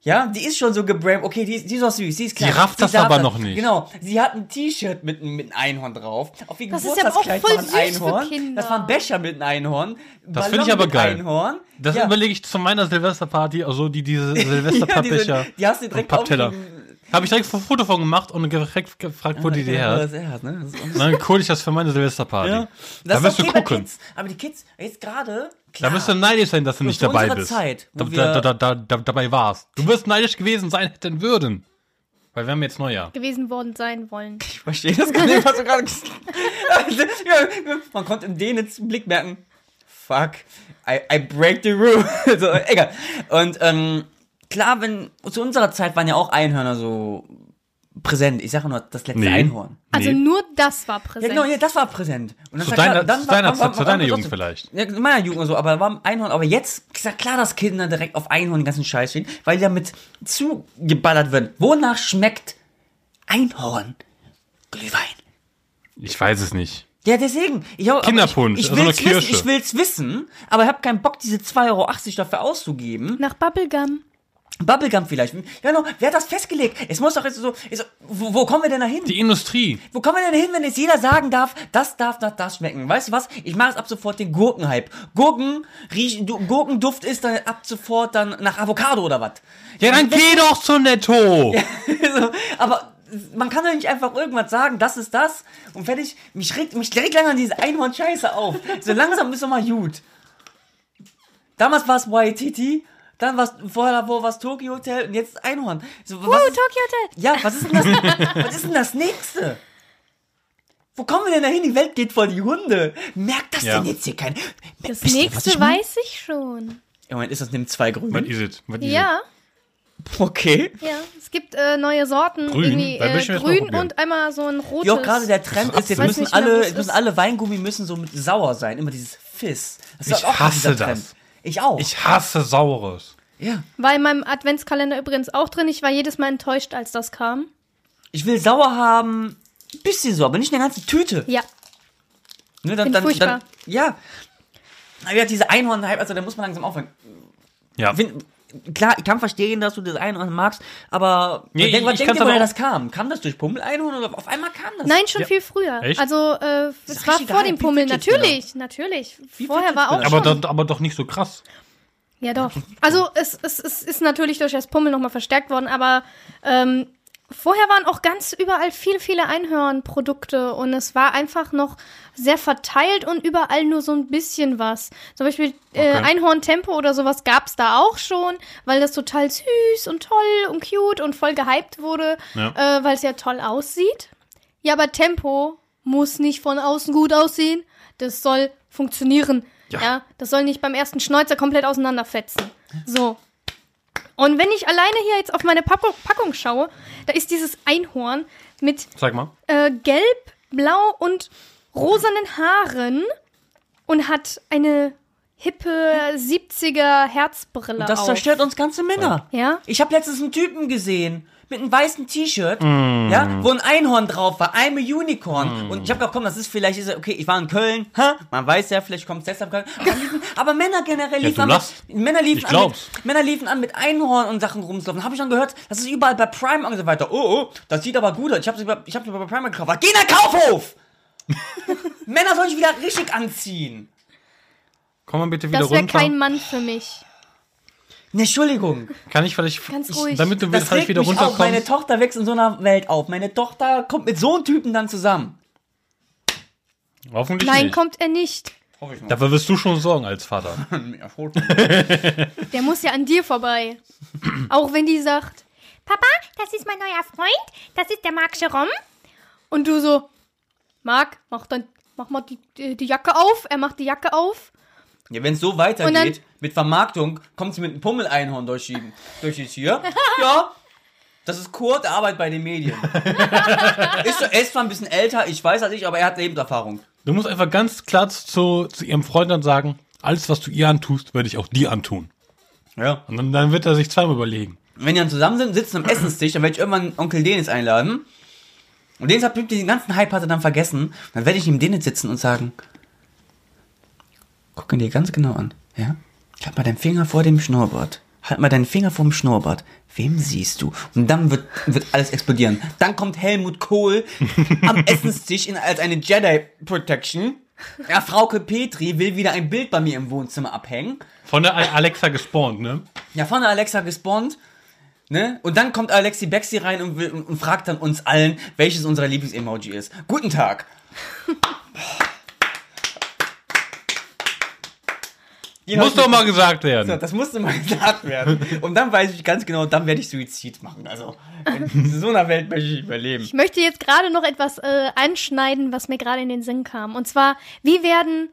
Ja, die ist schon so gebrannt. Okay, die, ist- die ist auch süß, die ist klein. rafft das aber noch nicht. Genau. Sie hat ein T-Shirt mit, einem- mit einem Einhorn drauf. Auf ihr Das ist ja aber auch Geburtstagskleid voll war ein süß für Einhorn. Kinder. Das war ein Becher mit einem Einhorn. Das finde ich aber geil. Einhorn. Das ja. überlege ich zu meiner Silvesterparty, also die diese ja, Silvesterpappbecher diese, die hast du direkt aufgeschrieben. Habe ich direkt ein Foto von gemacht und direkt gefragt, wo die die her hat. Er ne? Dann hole ich das für meine Silvesterparty. Ja. Da wirst du okay bei gucken. Kids. Aber die Kids, jetzt gerade, Da wirst du neidisch sein, dass du nicht dabei bist. Zeit, wo da, wir- da, da, da, da, dabei warst. Du wirst neidisch gewesen sein hätten würden. Weil wir haben jetzt Neujahr. gewesen worden sein wollen. Ich verstehe das gar nicht, was du gerade gesagt hast. Ja, Man konnte im Denitz Blick merken, fuck, I, I break the rule. so, egal. Und ähm, klar, wenn zu unserer Zeit waren ja auch Einhörner so präsent. Ich sage nur das letzte Nee. Einhorn. Also Nee. nur das war Ja, präsent. genau, ja, das war präsent. Und das Zu war deiner- klar, dann zu war- deiner- war- war- zu deiner war- Jugend vielleicht. Ja, in meiner Jugend und so, aber war ein Einhorn. Aber jetzt, ist ja klar, dass Kinder direkt auf Einhorn den ganzen Scheiß stehen, weil die damit zugeballert werden. Wonach schmeckt Einhorn? Glühwein. Ich weiß es nicht. Ja, deswegen. Ich Kinderpunsch, ich, ich also eine will's wissen, Kirsche. ich will's wissen, aber ich habe keinen Bock, diese 2,80 Euro dafür auszugeben. Nach Bubblegum. Bubblegum vielleicht. Ja, genau. Wer hat das festgelegt? Es muss doch jetzt so, ist, wo, wo kommen wir denn da hin? Die Industrie. Wo kommen wir denn hin, wenn jetzt jeder sagen darf, das darf das, das schmecken? Weißt du was? Ich mache jetzt ab sofort den Gurkenhype. Gurken riechen, du, Gurkenduft ist dann ab sofort dann nach Avocado oder was? Ja, dann geh doch zu Netto. so, aber man kann doch nicht einfach irgendwas sagen, das ist das und fertig. Mich regt, mich regt langsam diese Einhorn-Scheiße auf. So langsam ist doch mal gut. Damals war es YTT, dann war vorher war es Tokyo Hotel und jetzt Einhorn. So, Oh, was ist, Tokyo Hotel. ja, was ist denn das? was ist denn das nächste? Wo kommen wir denn dahin? Die Welt geht vor die Hunde. Merkt das Ja. denn jetzt hier kein? Das Wisst ihr, was nächste ich meine? weiß ich schon. Im Moment ist das neben zwei Was Grün. is it? Was is Ja, Okay. ja. Es gibt äh, neue Sorten. Grün? Äh, grün und einmal so ein rotes. Ja, gerade der Trend ist, jetzt müssen alle, was müssen alle Weingummi müssen so mit sauer sein. Immer dieses Fiss. Das Ich hasse das. Ich auch. Ich hasse Saures. ja. War in meinem Adventskalender übrigens auch drin. Ich war jedes Mal enttäuscht, als das kam. Ich will sauer haben, ein bisschen so, aber nicht eine ganze Tüte. Ja. Ne, dann, Find dann, furchtbar. dann, ja. Aber ja, diese Einhorn-Hype, also da muss man langsam aufhören. Ja. Find, klar, ich kann verstehen, dass du das Einhorn magst, aber Nee, denk, was ich denkt ihr, woher das kam? Kam das durch Pummel-Einhorn oder auf einmal kam das? Nein, schon Ja. viel früher. Echt? Also, äh, es war vor dem Pummel. Natürlich, natürlich. Wie Vorher war auch Aber, schon. da, aber doch nicht so krass. Ja, doch. Also, es, es, es ist natürlich durch das Pummel nochmal verstärkt worden, aber ähm, vorher waren auch ganz überall viele, viele Einhornprodukte und es war einfach noch sehr verteilt und überall nur so ein bisschen was. Zum Beispiel äh, Okay. Einhorn-Tempo oder sowas gab es da auch schon, weil das total süß und toll und cute und voll gehypt wurde, Ja. äh, weil es ja toll aussieht. Ja, aber Tempo muss nicht von außen gut aussehen. Das soll funktionieren. Ja. Ja. das soll nicht beim ersten Schnäuzer komplett auseinanderfetzen. So. Und wenn ich alleine hier jetzt auf meine Packung, Packung schaue, da ist dieses Einhorn mit Zeig mal. äh, gelb, blau und rosanen Haaren und hat eine hippe 70er Herzbrille Das auf. zerstört uns ganze Männer. Ja? Ich habe letztens einen Typen gesehen mit einem weißen T-Shirt, Mm. ja, wo ein Einhorn drauf war, I'm a Unicorn. Und ich habe gedacht, komm, das ist vielleicht, ist, okay, ich war in Köln, ha, man weiß ja, vielleicht kommt es deshalb Köln. Aber, Männer generell Ja, liefen du an mit, Männer liefen an mit, Männer liefen an mit Einhorn und Sachen rumzulaufen. Habe ich schon gehört, das ist überall bei Prime und so weiter. Oh, oh, das sieht aber gut aus. Ich habe ich hab sie bei Prime gekauft. Geh in den Kaufhof! Männer sollen sich wieder richtig anziehen. Komm mal bitte wieder Das wäre runter. kein Mann für mich. Ne, Entschuldigung. Kann ich vielleicht, Ganz ich, ruhig. damit du Das vielleicht regt wieder auf. runterkommst? Meine Tochter wächst in so einer Welt auf. Meine Tochter kommt mit so einem Typen dann zusammen. Hoffentlich Nein, nicht. kommt er nicht. Hoffe ich mal. Dafür wirst du schon sorgen als Vater. Der muss ja an dir vorbei. Auch wenn die sagt, Papa, das ist mein neuer Freund, das ist der Marc Jerome. Und du so, Marc, mach dann, mach mal die, die, die Jacke auf. Er macht die Jacke auf. Ja, wenn es so weitergeht, dann- mit Vermarktung, kommt sie mit einem Pummeleinhorn durch die, durch die Tür. ja. Das ist Kurt, der arbeitet bei den Medien. ist, so- er ist zwar ein bisschen älter, ich weiß als ich, aber er hat Lebenserfahrung. Du musst einfach ganz klar zu, zu ihrem Freund dann sagen, alles, was du ihr antust, werde ich auch dir antun. Ja. Und dann, dann wird er sich zweimal überlegen. Wenn die dann zusammen sind, sitzen am Essenstisch, dann werde ich irgendwann Onkel Dennis einladen. Und Dennis hat den ganzen Hype hat er dann vergessen. Dann werde ich ihm Dennis sitzen und sagen, guck ihn dir ganz genau an, ja? Halt mal deinen Finger vor dem Schnurrbart. Halt mal deinen Finger vor dem Schnurrbart. Wem siehst du? Und dann wird, wird alles explodieren. Dann kommt Helmut Kohl am Essenstisch in, als eine Jedi Protection. Ja, Frauke Petri will wieder ein Bild bei mir im Wohnzimmer abhängen. Von der Alexa gespawnt, ne? Ja, von der Alexa gespawnt. Ne? Und dann kommt Alexi Bexi rein und, will, und fragt dann uns allen, welches unser Lieblings-Emoji ist. Guten Tag. Die Muss doch mal gesagt So, werden. das musste mal gesagt werden. Und dann weiß ich ganz genau, dann werde ich Suizid machen. Also, in so einer Welt möchte ich überleben. Ich möchte jetzt gerade noch etwas äh, anschneiden, was mir gerade in den Sinn kam. Und zwar, wie werden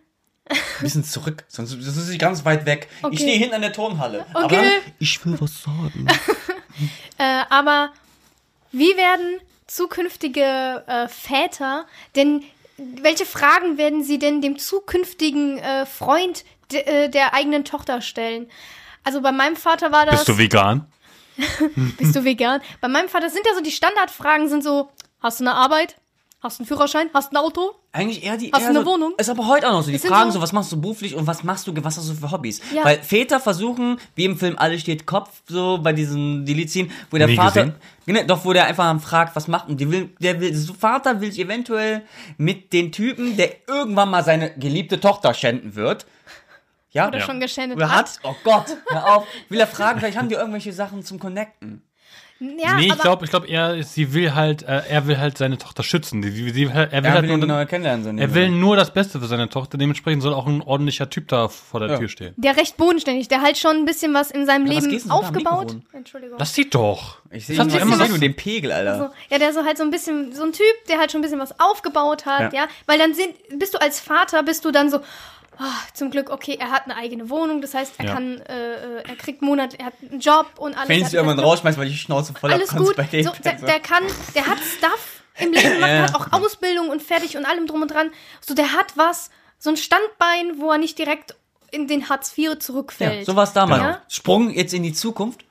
Ein bisschen zurück, sonst das ist ganz weit weg. Okay. Ich stehe hinten an der Turnhalle. Okay. Aber ich will was sagen. Äh, aber wie werden zukünftige äh, Väter denn, welche Fragen werden sie denn dem zukünftigen äh, Freund de, äh, der eigenen Tochter stellen? Also bei meinem Vater war das. Bist du vegan? bist du vegan? Bei meinem Vater sind ja so die Standardfragen sind so, hast du eine Arbeit? Hast du einen Führerschein? Hast du ein Auto? Eigentlich eher die. Hast du eine so, Wohnung? Ist aber heute auch noch so. Die Fragen so- so, was machst du beruflich und was machst du, was hast du für Hobbys? Ja. Weil Väter versuchen, wie im Film Alle steht Kopf, so bei diesen Delizien, wo der Nie Vater. gesehen. Genau, doch, wo der einfach fragt, was macht und die will, der will, so Vater will sich eventuell mit den Typen, der irgendwann mal seine geliebte Tochter schänden wird. Ja, Oder schon geschändet Oder hat? hat. Oh Gott, hör auf. Will er fragen, vielleicht haben die irgendwelche Sachen zum Connecten. Ja, nee, ich glaube, ich glaube, er, sie will halt, äh, er will halt seine Tochter schützen. Sie, sie, er will Er halt will nur, ihn neu kennenlernen. So er will nur das Beste für seine Tochter. Dementsprechend soll auch ein ordentlicher Typ da vor der Ja. Tür stehen. der recht bodenständig, der halt schon ein bisschen was in seinem was Leben aufgebaut. Entschuldigung. Das sieht doch. Ich sehe nur, immer so- nur den Pegel, Alter. So, ja, der so halt so ein bisschen, so ein Typ, der halt schon ein bisschen was aufgebaut hat, ja. Ja. Weil dann sind, bist du als Vater, bist du dann so, ah, zum Glück, okay, er hat eine eigene Wohnung, das heißt, er Ja. kann, äh, äh, er kriegt Monat, er hat einen Job und alles. Wenn ich irgendwann rausschmeiß, weil ich die Schnauze voll Alles hab, kannst gut, bei dem so, der, der kann, der hat Stuff im Leben gemacht, Ja. hat auch Ausbildung und fertig und allem drum und dran. So, der hat was, so ein Standbein, wo er nicht direkt in den Hartz IV zurückfällt. Ja, so war es damals. Genau. Sprung jetzt in die Zukunft.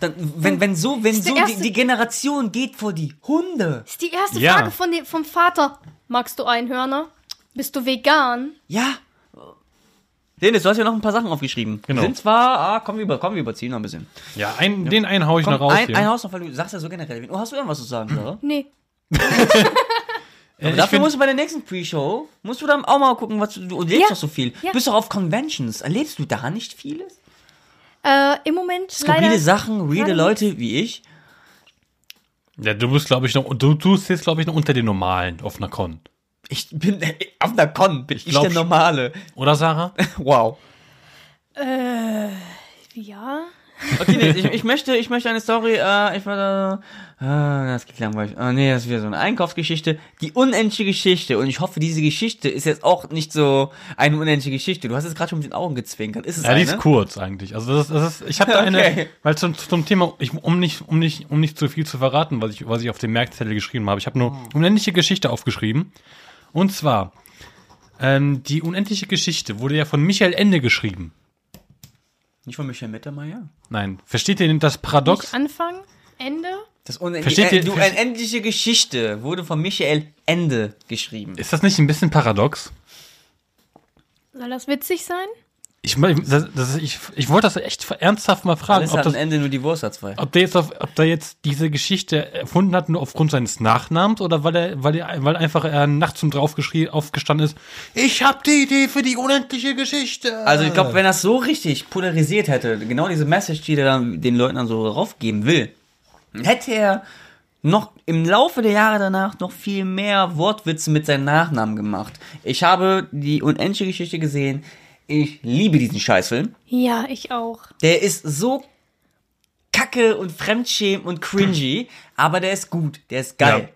Dann, wenn, wenn so, wenn so die, erste- die Generation geht vor die Hunde. ist die erste Ja. Frage von dem, vom Vater. Magst du Einhörner? Bist du vegan? Ja. Dennis, du hast ja noch ein paar Sachen aufgeschrieben. Genau. Sind zwar, ah, komm, wir, über, komm, wir überziehen noch ein bisschen. Ja, ein, den einen hau ich Komm, noch raus ein, hier. ein Haus noch, weil du sagst ja so generell. Oh, hast du irgendwas zu sagen, Sarah? Nee. Äh, dafür find- musst du bei der nächsten Pre-Show, musst du dann auch mal gucken, was du, du lebst Ja. doch so viel. Ja. Bist doch auf Conventions. Erlebst du da nicht vieles? Äh, Im Moment Skurrile leider. Sachen, reale Leute wie ich. ja, du bist, glaube ich, noch, du, du stehst, glaube ich, noch unter den Normalen auf einer Con. Ich bin, auf der Con bin ich, glaub der. Normale. Oder, Sarah? Wow. Ja. Okay, nee, ich, ich möchte, ich möchte eine Story, äh, ich war da, äh, das geht langweilig. Ah, nee, das ist wieder so eine Einkaufsgeschichte. Die unendliche Geschichte. Und ich hoffe, diese Geschichte ist jetzt auch nicht so eine unendliche Geschichte. Du hast es gerade schon mit den Augen gezwinkert. Ist es Ja, die eine? ist kurz eigentlich. Also das ist, das ist ich habe da eine, Okay. weil zum, zum Thema, ich, um nicht, um nicht, um nicht zu viel zu verraten, was ich, was ich auf dem Merkzettel geschrieben habe. Ich habe nur unendliche Geschichte aufgeschrieben. Und zwar ähm, die unendliche Geschichte wurde ja von Michael Ende geschrieben. Nicht von Michael Mittermeier? Nein, versteht ihr denn das Paradox? Nicht Anfang, Ende. Das Versteht ihr- äh, die unendliche Geschichte wurde von Michael Ende geschrieben. Ist das nicht ein bisschen paradox? Soll das witzig sein? Ich, das, das, ich, ich wollte das echt ernsthaft mal fragen, Alles ob, hat das, am Ende nur die Wurst hat zwei. ob, der jetzt auf, ob der jetzt diese Geschichte erfunden hat, nur aufgrund seines Nachnamens oder weil er, weil er, weil einfach er nachts um drauf aufgestanden ist. Ich habe die Idee für die unendliche Geschichte. Also ich glaube, wenn er es so richtig polarisiert hätte, genau diese Message, die er dann den Leuten dann so raufgeben will, hätte er noch im Laufe der Jahre danach noch viel mehr Wortwitze mit seinen Nachnamen gemacht. Ich habe die unendliche Geschichte gesehen. Ich liebe diesen Scheißfilm. Ja, ich auch. Der ist so kack kacke und fremdschämen und cringy, aber der ist gut, der ist geil.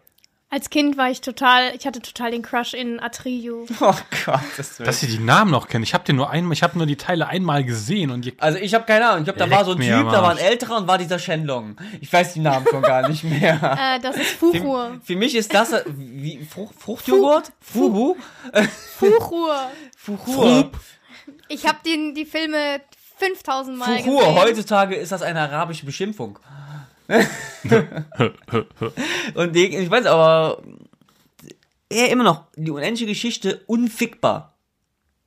Als Kind war ich total, ich hatte total den Crush in Atreyu. Oh Gott, das Dass sie die Namen noch kennen. Ich habe den nur einmal, ich habe nur die Teile einmal gesehen und Also ich habe keine Ahnung, ich glaube, da war so ein Typ, da war ein älterer und war dieser Shenlong. Ich weiß die Namen schon gar nicht mehr. Äh, das ist Fuchur. Für mich ist das äh, wie Frucht, Fruchtjoghurt? Fuhu? Fuchur. Fuchur. Ich habe die Filme 5000 Mal Fuchur. gesehen. Heutzutage ist das eine arabische Beschimpfung. und die, ich weiß aber, er immer noch, die unendliche Geschichte, unfickbar.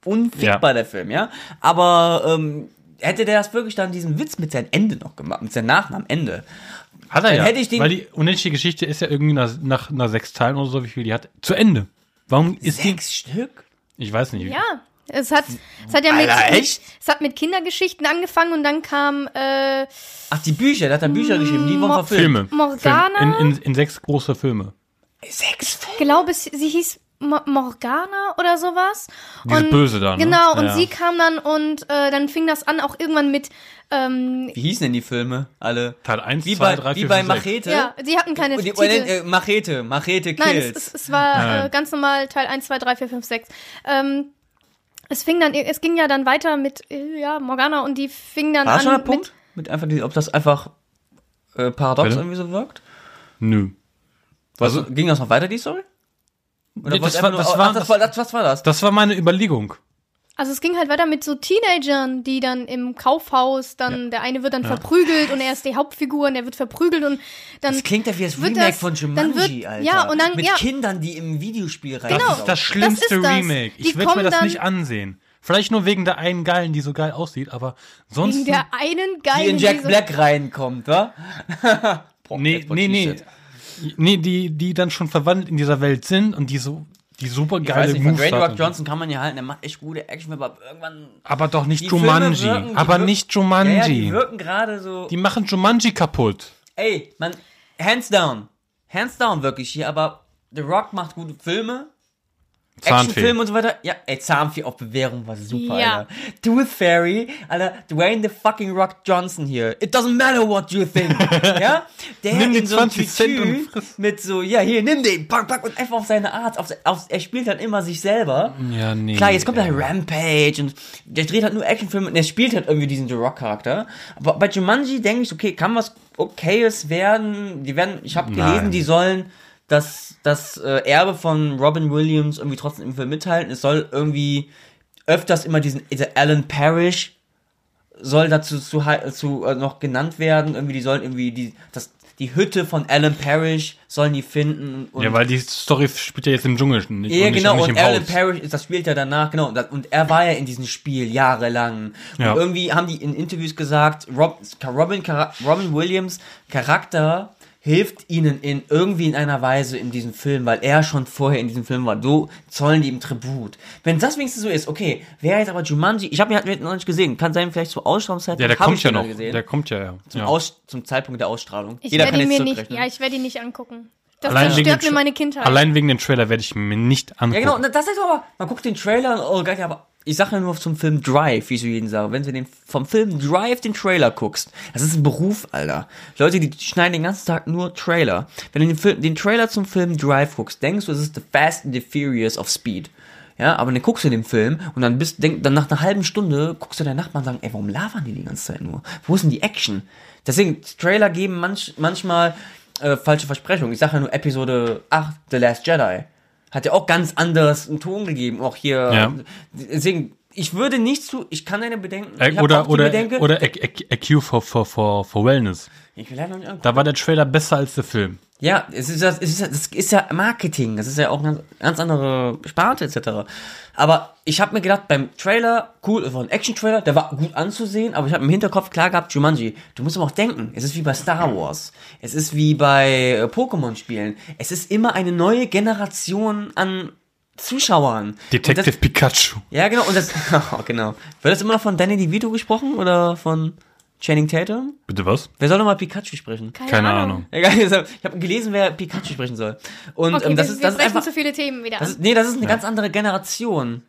Unfickbar Ja. der Film, ja. Aber ähm, hätte der das wirklich dann diesen Witz mit seinem Ende noch gemacht, mit seinem Nachnamen Ende. hat er Dann ja. hätte ich den- weil die unendliche Geschichte ist ja irgendwie nach, nach, nach sechs Teilen oder so, wie viel die hat, zu Ende. Warum ist die, Sechs Stück? ich weiß nicht. Ja, es hat, es hat ja mit, Alter, echt? es hat mit Kindergeschichten angefangen und dann kam äh, Ach, die Bücher, der hat dann Bücher geschrieben, die wurden Mo- verfilmt. Filme. Morgana? Film. In, in, in sechs große Filme. Sechs Filme? ich glaube, sie hieß Mo Morgana oder sowas. Diese Böse da, ne? Genau, und Ja. sie kam dann und äh, dann fing das an, auch irgendwann mit, ähm, Wie hießen denn die Filme? Alle. Teil 1, Wie 2, bei, 3, wie 4, bei 5, 6. Machete. ja, sie hatten keine Und die, Titel. äh, Machete, Machete Nein, Kills. es, es, es war Nein. äh, ganz normal Teil 1, 2, 3, 4, 5, 6. Ähm, es fing dann, es ging ja dann weiter mit, äh, ja, Morgana und die fing dann War an das schon der mit, Punkt? Mit einfach die, ob das einfach äh, paradox Bitte? irgendwie so wirkt? Nö. Also, ging das noch weiter, die Story? Oder Nee, wollt's das war- ach, war- das war, das, was war das? Das war meine Überlegung. Also es ging halt weiter mit so Teenagern, die dann im Kaufhaus, dann der eine wird dann verprügelt und er ist die Hauptfigur und er wird verprügelt und dann Das klingt ja wie das Remake das- von dann Jumanji, wird- Alter. ja, und dann- Mit ja. Kindern, die im Videospiel rein. Genau. Das ist das schlimmste ist das. Remake. Die Ich will mir das dann- nicht ansehen. Vielleicht nur wegen der einen Geilen, die so geil aussieht, aber sonst. wegen der einen die geilen in Jack diese- Black reinkommt, wa? Boah, nee, nee, nee. Nee, die, die dann schon verwandelt in dieser Welt sind und die so, die super Ich geile von Moves Dwayne Rock Johnson kann man ja halten, der macht echt gute Action, aber irgendwann. Aber doch nicht Jumanji. wirken- aber wirken- nicht Ja, ja, die Jumanji. wirken gerade so. die machen Jumanji kaputt. Ey, man, hands down. Hands down wirklich hier, aber The Rock macht gute Filme. Zahnfee. Actionfilme und so weiter. Ja, ey, Zahnfee auf Bewährung war super, Ja. Alter. Tooth Fairy, Alter, Dwayne the fucking Rock Johnson hier. It doesn't matter what you think. ja? Der Nimm die in so einem 20 Cent und friss. mit so, ja, hier, nimm den, pack, pack, und einfach auf seine Art. Auf, auf, er spielt halt immer sich selber. Ja, nee. Klar, jetzt kommt halt Rampage und der dreht halt nur Actionfilme und der spielt halt irgendwie diesen The Rock-Charakter. Aber bei Jumanji denke ich, okay, kann was Okayes werden. Die werden, ich habe gelesen, Nein. die sollen das, das äh, Erbe von Robin Williams irgendwie trotzdem im Film mithalten. Es soll irgendwie öfters immer diesen, Alan Parrish soll dazu zu, zu äh, noch genannt werden. Irgendwie, die sollen irgendwie die, das, die Hütte von Alan Parrish sollen die finden. Ja, weil die Story spielt ja jetzt im Dschungel nicht, ja, und nicht, genau, und nicht und im Alan Haus. Parrish, das spielt ja danach, genau, und, das- und er war ja in diesem Spiel jahrelang. Ja. Und irgendwie haben die in Interviews gesagt, Rob, Robin, Robin Williams Charakter hilft ihnen in irgendwie in einer Weise in diesem Film, weil er schon vorher in diesem Film war. So zollen die ihm Tribut. Wenn das wenigstens so ist, okay, wer jetzt aber Jumanji, ich habe ihn halt noch nicht gesehen, kann sein, vielleicht zur Ausstrahlungszeit. Ja, der kommt ich ja noch. Gesehen. Der kommt ja, ja. zum, ja. Aus, zum Zeitpunkt der Ausstrahlung. Ich Jeder werde kann ihn jetzt mir nicht, ja, ich werde ihn nicht angucken. Das Allein wegen, zerstört mir meine Kindheit. allein wegen dem Trailer werde ich mir nicht angucken. Ja, genau, das ist aber, man guckt den Trailer und, oh geil, aber ich sage ja nur zum Film Drive, wie ich so jeden sage. Wenn du den, vom Film Drive den Trailer guckst, das ist ein Beruf, Alter. Leute, die schneiden den ganzen Tag nur Trailer. Wenn du den, Film, den Trailer zum Film Drive guckst, denkst du, es ist The Fast and the Furious of Speed. Ja, aber dann guckst du den Film und dann bist, denk, dann nach einer halben Stunde guckst du deinen Nachbarn und sagen, ey, warum labern die die ganze Zeit nur? Wo ist denn die Action? Deswegen, Trailer geben manch, manchmal äh, falsche Versprechungen. Ich sage ja nur Episode 8, The Last Jedi. Hat ja auch ganz anders einen Ton gegeben. Auch hier. Ja. Deswegen, ich würde nicht zu, ich kann deine Bedenken. Äh, ich hab auch oder die oder, Bedenke, oder AQ for, for, for, for Wellness. ich will leider nicht angucken. Da war der Trailer besser als der Film. Ja, es ist, das, es ist, das ist ja Marketing, das ist ja auch eine ganz, andere Sparte etc. Aber ich habe mir gedacht, beim Trailer, cool, es war ein Action-Trailer, der war gut anzusehen, aber ich habe im Hinterkopf klar gehabt, Jumanji, du musst aber auch denken, es ist wie bei Star Wars, es ist wie bei äh, Pokémon-Spielen, es ist immer eine neue Generation an Zuschauern. Detective das, Pikachu. ja, genau, und das, oh, genau. Wird das immer noch von Danny DeVito gesprochen oder von Channing Tatum? Bitte was? Wer soll nochmal Pikachu sprechen? Keine Ahnung. Egal, ich habe gelesen, wer Pikachu sprechen soll. Und Okay, ähm, das wir, ist, wir das ist sprechen einfach. zu viele Themen wieder Das ist, nee, das ist eine ganz andere Generation.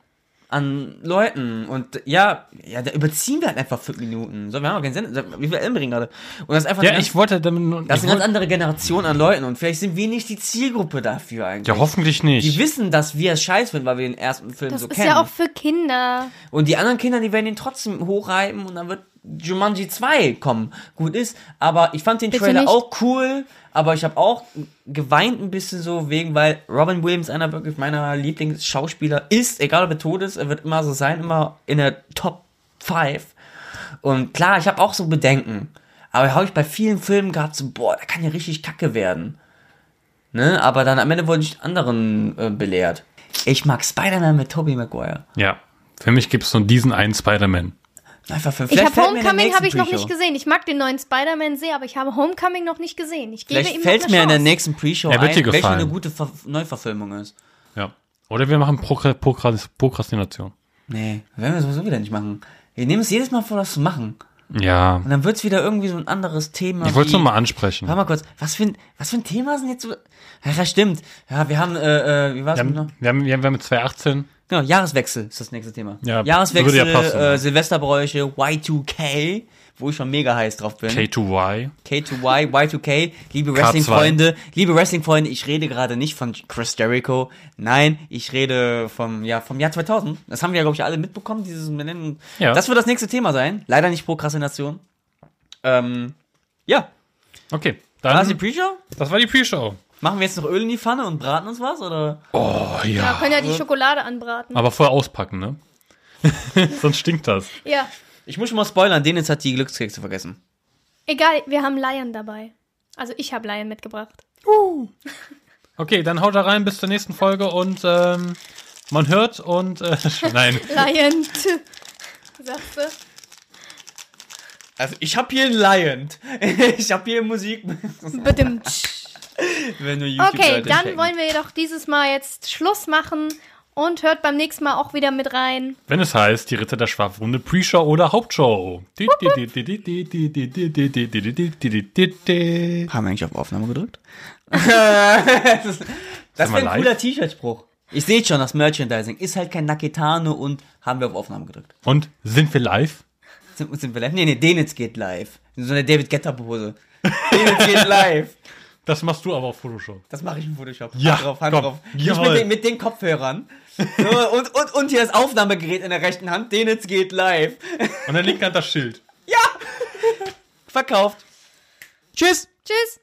an Leuten. Und ja, ja, da überziehen wir halt einfach fünf Minuten. So, wir haben auch keinen Sinn. Wie viel Ellenring gerade? Und das ist einfach Ja, eine ich wollte damit nur, das ist eine ganz andere Generation an Leuten und vielleicht sind wir nicht die Zielgruppe dafür eigentlich. ja, hoffentlich Die nicht. wissen, dass wir es scheiß finden, weil wir den ersten Film Das so ist kennen. ja auch für Kinder. und die anderen Kinder, die werden ihn trotzdem hochreiben und dann wird Jumanji 2 kommen. Gut ist, aber ich fand den Bitte Trailer nicht. auch cool, aber ich habe auch geweint ein bisschen so wegen, weil Robin Williams einer wirklich meiner Lieblingsschauspieler ist, egal ob er tot ist, er wird immer so sein, immer in der Top 5. Und klar, ich habe auch so Bedenken, aber habe ich bei vielen Filmen gehabt, so, boah, der kann ja richtig kacke werden. Ne? Aber dann am Ende wurde ich anderen äh, belehrt. Ich mag Spider-Man mit Tobey Maguire. Ja. Für mich gibt's nur diesen einen Spider-Man. Einfach für, Ich habe mir Homecoming habe ich noch nicht gesehen. Ich mag den neuen Spider-Man sehr, aber ich habe Homecoming noch nicht gesehen. Ich gebe Vielleicht ihm fällt noch mir eine in der Chance. nächsten Pre-Show Er wird ein, welche gefallen. eine gute Ver Neuverfilmung ist. Ja. Oder wir machen Prokra Prokra Prokrastination. Nee, werden wir sowieso wieder nicht machen. Wir nehmen es jedes Mal vor, das zu machen. Ja. Und dann wird's wieder irgendwie so ein anderes Thema. Ich wollte es wie- nur mal ansprechen. Warte mal kurz, was für, ein, was für ein Thema sind jetzt so... Ja, das stimmt. Ja, wir haben, äh, äh wie war's Wir mit noch? haben, wir haben, wir haben mit 2018 Genau, Jahreswechsel ist das nächste Thema. Ja, Jahreswechsel, ja passen. äh, Silvesterbräuche, Y2K, wo ich schon mega heiß drauf bin. K2Y. K2Y, Y2K, liebe Wrestling-Freunde, liebe Wrestling-Freunde, ich rede gerade nicht von Chris Jericho, nein, ich rede vom, ja, vom Jahr 2000. Das haben wir ja, glaube ich, alle mitbekommen, dieses Millennium. Ja. Das wird das nächste Thema sein. Leider nicht Prokrastination. Ähm, ja, Okay. war das die Dann, Pre-Show? das war die Pre-Show. Machen wir jetzt noch Öl in die Pfanne und braten uns was, oder? Oh Ja, ja. können ja die Schokolade anbraten. Aber vorher auspacken, ne? Sonst stinkt das. Ja, Ich muss schon mal spoilern, Dennis hat die Glückskekse vergessen. egal, wir haben Lion dabei. Also ich habe Lion mitgebracht. Okay, dann haut da rein bis zur nächsten Folge und ähm, man hört und äh, nein. Lion, sagst du? Also, ich habe hier ein Lion. ich habe hier Musik. Bitte. Wenn du YouTube Okay, dann checken. wollen wir jedoch dieses Mal jetzt Schluss machen und hört beim nächsten Mal auch wieder mit rein. Wenn es heißt, die Ritter der Schwafrunde Pre-Show oder Hauptshow. Haben wir eigentlich auf Aufnahme gedrückt? das ist- das wäre ein cooler T-Shirt-Spruch. Ich sehe schon, das Merchandising ist halt kein Naketano und haben wir auf Aufnahme gedrückt. Und sind wir live? Sind, sind wir live? Nee, nee, Denitz geht live. In so eine David Getter-Pose. Denitz geht live. Das machst du aber auf Photoshop. Das mache ich in Photoshop. Ja, Hand drauf, Hand komm. drauf. Nicht mit den, mit den Kopfhörern. So, und, und, und hier das Aufnahmegerät in der rechten Hand. Denitz geht live. Und dann linken Hand das Schild. Verkauft. Tschüss. Tschüss!